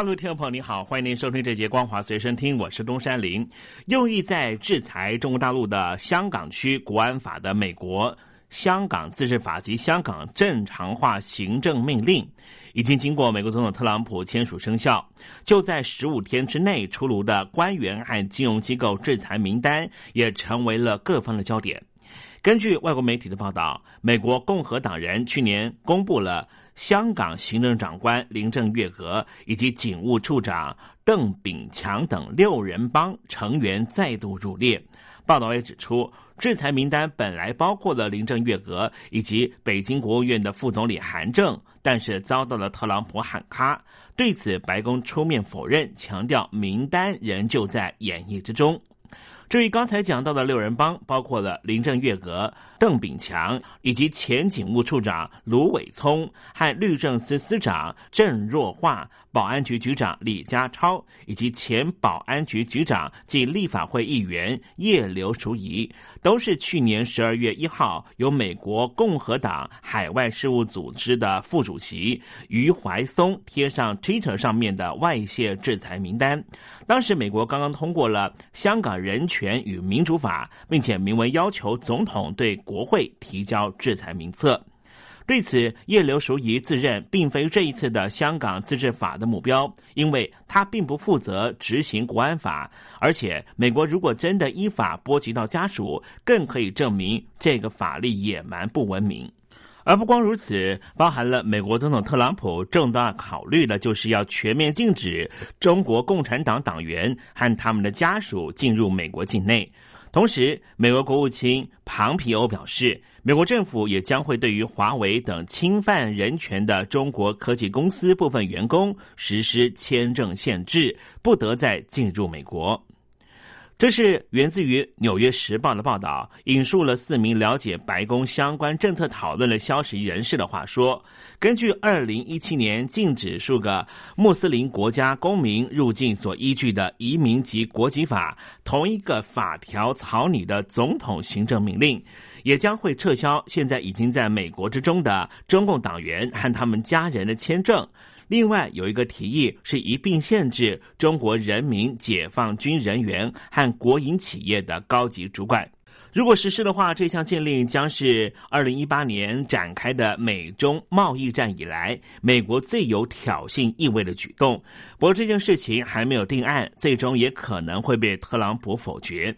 大陆听众朋友，你好，欢迎您收听这节光华随身听，我是东山林。用意在制裁中国大陆的香港区国安法的美国《香港自治法及香港正常化行政命令》，已经经过美国总统特朗普签署生效。就在十五天之内出炉的官员和金融机构制裁名单，也成为了各方的焦点。根据外国媒体的报道，美国共和党人去年公布了。香港行政长官林郑月娥以及警务处长邓炳强等六人帮成员再度入列。报道也指出，制裁名单本来包括了林郑月娥以及北京国务院的副总理韩正，但是遭到了特朗普喊卡。对此，白宫出面否认，强调名单仍旧在演绎之中。至于刚才讲到的六人帮，包括了林郑月娥、邓炳强，以及前警务处长卢伟聪和律政司司长郑若桦。保安局局长李家超以及前保安局局长及立法会议员叶刘淑仪，都是去年十二月一号由美国共和党海外事务组织的副主席余怀松贴上 Twitter 上面的外泄制裁名单。当时美国刚刚通过了《香港人权权与民主法》，并且明文要求总统对国会提交制裁名册。对此，叶刘淑仪自认并非这一次的香港自治法的目标，因为他并不负责执行国安法，而且美国如果真的依法波及到家属，更可以证明这个法律野蛮不文明。而不光如此，包含了美国总统特朗普重大考虑的，就是要全面禁止中国共产党党员和他们的家属进入美国境内。同时，美国国务卿庞皮欧表示。美国政府也将会对于华为等侵犯人权的中国科技公司部分员工实施签证限制，不得再进入美国。这是源自于《纽约时报》的报道，引述了四名了解白宫相关政策讨论的消息人士的话说：，根据二零一七年禁止数个穆斯林国家公民入境所依据的移民及国籍法，同一个法条草拟的总统行政命令。也将会撤销现在已经在美国之中的中共党员和他们家人的签证。另外有一个提议是一并限制中国人民解放军人员和国营企业的高级主管。如果实施的话，这项禁令将是二零一八年展开的美中贸易战以来美国最有挑衅意味的举动。不过这件事情还没有定案，最终也可能会被特朗普否决。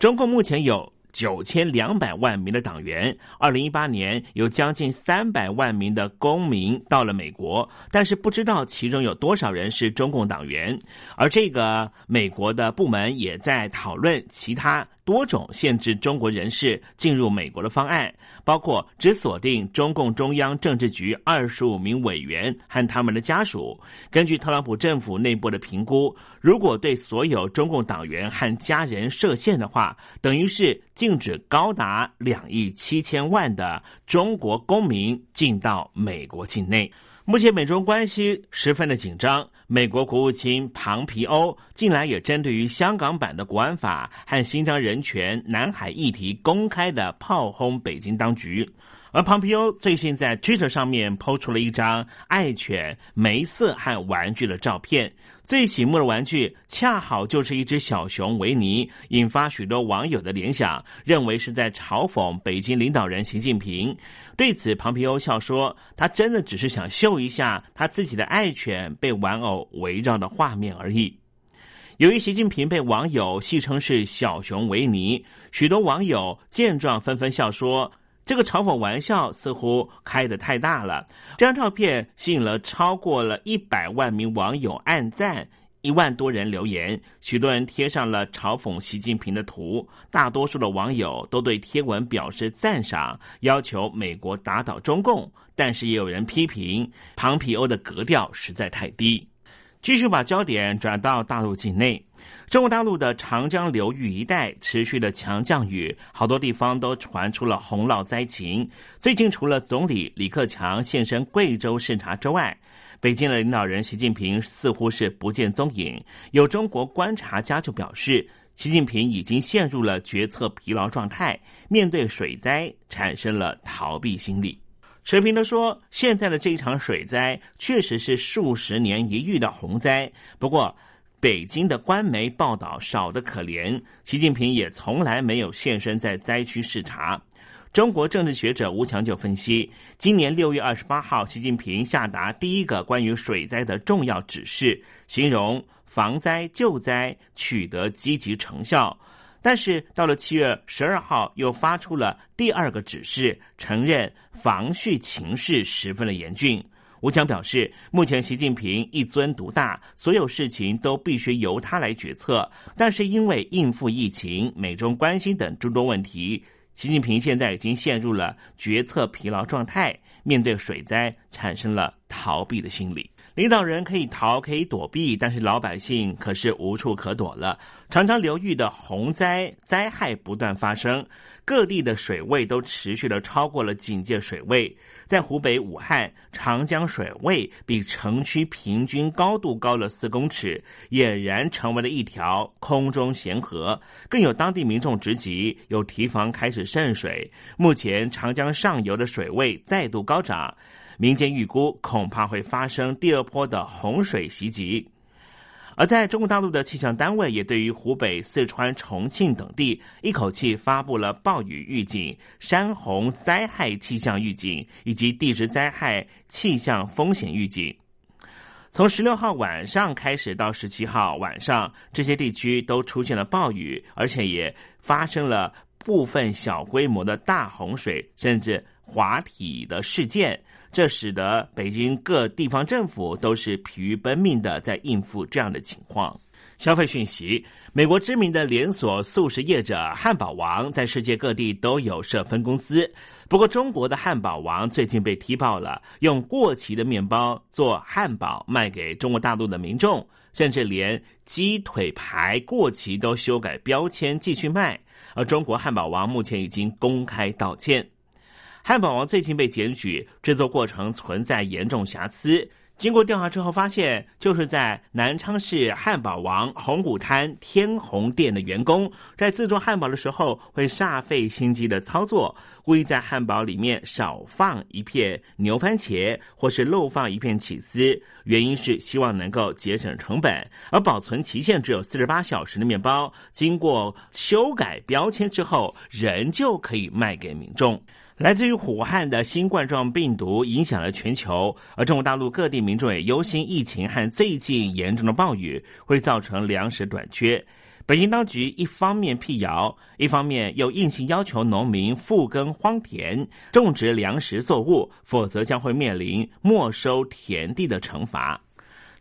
中共目前有。九千两百万名的党员，二零一八年有将近三百万名的公民到了美国，但是不知道其中有多少人是中共党员，而这个美国的部门也在讨论其他。多种限制中国人士进入美国的方案，包括只锁定中共中央政治局二十五名委员和他们的家属。根据特朗普政府内部的评估，如果对所有中共党员和家人设限的话，等于是禁止高达两亿七千万的中国公民进到美国境内。目前美中关系十分的紧张，美国国务卿庞皮欧近来也针对于香港版的国安法和新疆人权、南海议题公开的炮轰北京当局。而庞皮欧最近在 Twitter 上面抛出了一张爱犬梅瑟和玩具的照片，最醒目的玩具恰好就是一只小熊维尼，引发许多网友的联想，认为是在嘲讽北京领导人习近平。对此，庞皮欧笑说：“他真的只是想秀一下他自己的爱犬被玩偶围绕的画面而已。”由于习近平被网友戏称是小熊维尼，许多网友见状纷纷笑说。这个嘲讽玩笑似乎开得太大了。这张照片吸引了超过了一百万名网友按赞，一万多人留言，许多人贴上了嘲讽习近平的图。大多数的网友都对贴文表示赞赏，要求美国打倒中共。但是也有人批评庞皮欧的格调实在太低。继续把焦点转到大陆境内，中国大陆的长江流域一带持续的强降雨，好多地方都传出了洪涝灾情。最近，除了总理李克强现身贵州视察之外，北京的领导人习近平似乎是不见踪影。有中国观察家就表示，习近平已经陷入了决策疲劳状态，面对水灾产生了逃避心理。水平的说，现在的这一场水灾确实是数十年一遇的洪灾。不过，北京的官媒报道少得可怜，习近平也从来没有现身在灾区视察。中国政治学者吴强就分析，今年六月二十八号，习近平下达第一个关于水灾的重要指示，形容防灾救灾取得积极成效。但是到了七月十二号，又发出了第二个指示，承认防汛情势十分的严峻。吴强表示，目前习近平一尊独大，所有事情都必须由他来决策。但是因为应付疫情、美中关系等诸多问题，习近平现在已经陷入了决策疲劳状态，面对水灾产生了逃避的心理。领导人可以逃，可以躲避，但是老百姓可是无处可躲了。长江流域的洪灾灾害不断发生，各地的水位都持续的超过了警戒水位。在湖北武汉，长江水位比城区平均高度高了四公尺，俨然成为了一条空中咸河。更有当地民众直击，有堤防开始渗水。目前长江上游的水位再度高涨。民间预估，恐怕会发生第二波的洪水袭击。而在中国大陆的气象单位也对于湖北、四川、重庆等地一口气发布了暴雨预警、山洪灾害气象预警以及地质灾害气象风险预警。从十六号晚上开始到十七号晚上，这些地区都出现了暴雨，而且也发生了部分小规模的大洪水，甚至滑体的事件。这使得北京各地方政府都是疲于奔命的在应付这样的情况。消费讯息：美国知名的连锁素食业者汉堡王在世界各地都有设分公司。不过，中国的汉堡王最近被踢爆了，用过期的面包做汉堡卖给中国大陆的民众，甚至连鸡腿排过期都修改标签继续卖。而中国汉堡王目前已经公开道歉。汉堡王最近被检举制作过程存在严重瑕疵，经过调查之后发现，就是在南昌市汉堡王红谷滩天虹店的员工在制作汉堡的时候会煞费心机的操作，故意在汉堡里面少放一片牛番茄，或是漏放一片起司，原因是希望能够节省成本。而保存期限只有四十八小时的面包，经过修改标签之后，仍旧可以卖给民众。来自于武汉的新冠状病毒影响了全球，而中国大陆各地民众也忧心疫情和最近严重的暴雨会造成粮食短缺。北京当局一方面辟谣，一方面又硬性要求农民复耕荒田，种植粮食作物，否则将会面临没收田地的惩罚。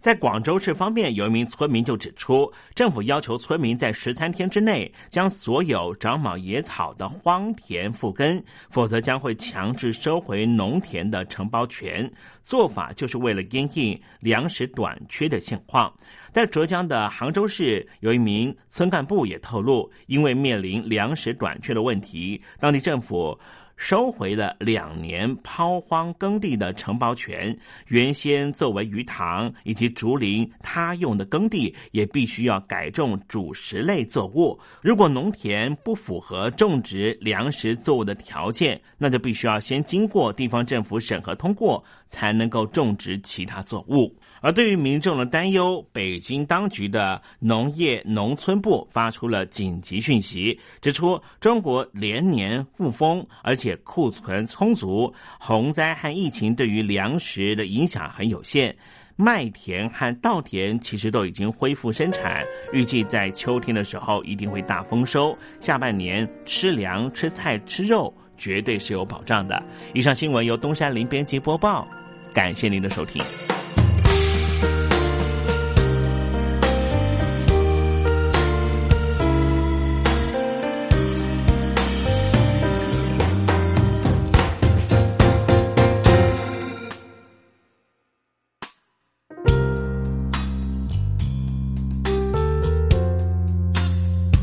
在广州市方面，有一名村民就指出，政府要求村民在十三天之内将所有长满野草的荒田复耕，否则将会强制收回农田的承包权。做法就是为了因应粮食短缺的现况。在浙江的杭州市，有一名村干部也透露，因为面临粮食短缺的问题，当地政府。收回了两年抛荒耕地的承包权，原先作为鱼塘以及竹林他用的耕地，也必须要改种主食类作物。如果农田不符合种植粮食作物的条件，那就必须要先经过地方政府审核通过，才能够种植其他作物。而对于民众的担忧，北京当局的农业农村部发出了紧急讯息，指出中国连年复丰，而且且库存充足，洪灾和疫情对于粮食的影响很有限，麦田和稻田其实都已经恢复生产，预计在秋天的时候一定会大丰收，下半年吃粮、吃菜、吃肉绝对是有保障的。以上新闻由东山林编辑播报，感谢您的收听。